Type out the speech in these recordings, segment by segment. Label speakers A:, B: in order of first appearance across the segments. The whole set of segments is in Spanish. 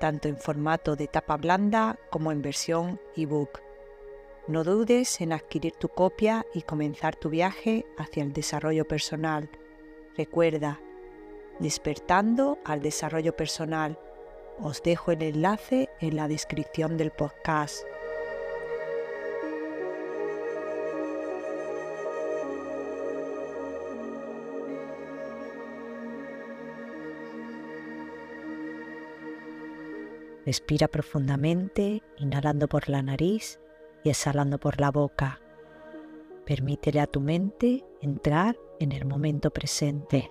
A: tanto en formato de tapa blanda como en versión ebook. No dudes en adquirir tu copia y comenzar tu viaje hacia el desarrollo personal. Recuerda, despertando al desarrollo personal. Os dejo el enlace en la descripción del podcast. Respira profundamente, inhalando por la nariz y exhalando por la boca. Permítele a tu mente entrar en el momento presente.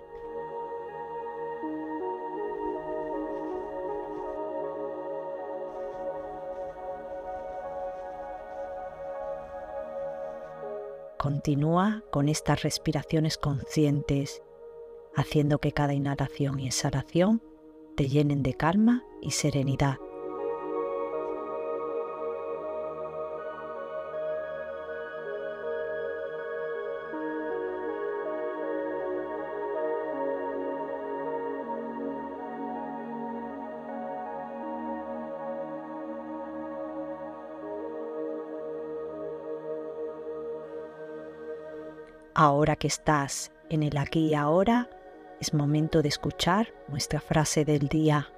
A: Continúa con estas respiraciones conscientes, haciendo que cada inhalación y exhalación te llenen de calma y serenidad. Ahora que estás en el aquí y ahora, es momento de escuchar nuestra frase del día.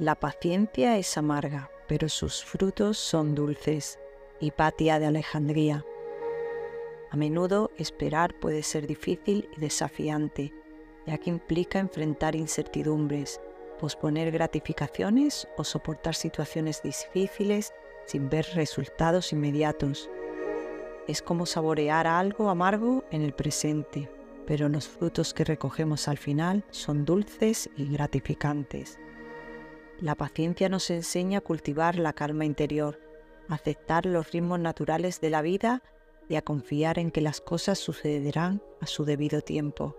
A: La paciencia es amarga, pero sus frutos son dulces. Hipatia de Alejandría. A menudo esperar puede ser difícil y desafiante, ya que implica enfrentar incertidumbres, posponer gratificaciones o soportar situaciones difíciles sin ver resultados inmediatos. Es como saborear algo amargo en el presente, pero los frutos que recogemos al final son dulces y gratificantes. La paciencia nos enseña a cultivar la calma interior, a aceptar los ritmos naturales de la vida y a confiar en que las cosas sucederán a su debido tiempo.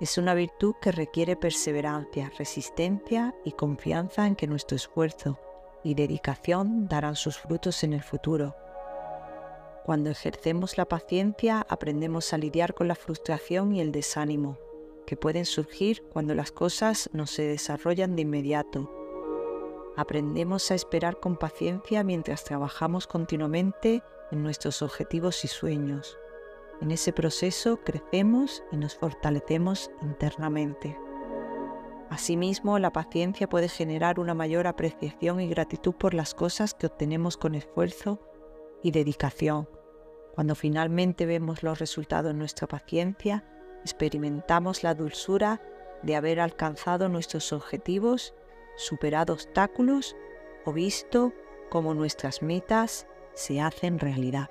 A: Es una virtud que requiere perseverancia, resistencia y confianza en que nuestro esfuerzo y dedicación darán sus frutos en el futuro. Cuando ejercemos la paciencia aprendemos a lidiar con la frustración y el desánimo, que pueden surgir cuando las cosas no se desarrollan de inmediato. Aprendemos a esperar con paciencia mientras trabajamos continuamente en nuestros objetivos y sueños. En ese proceso crecemos y nos fortalecemos internamente. Asimismo, la paciencia puede generar una mayor apreciación y gratitud por las cosas que obtenemos con esfuerzo y dedicación. Cuando finalmente vemos los resultados de nuestra paciencia, experimentamos la dulzura de haber alcanzado nuestros objetivos, superado obstáculos o visto cómo nuestras metas se hacen realidad.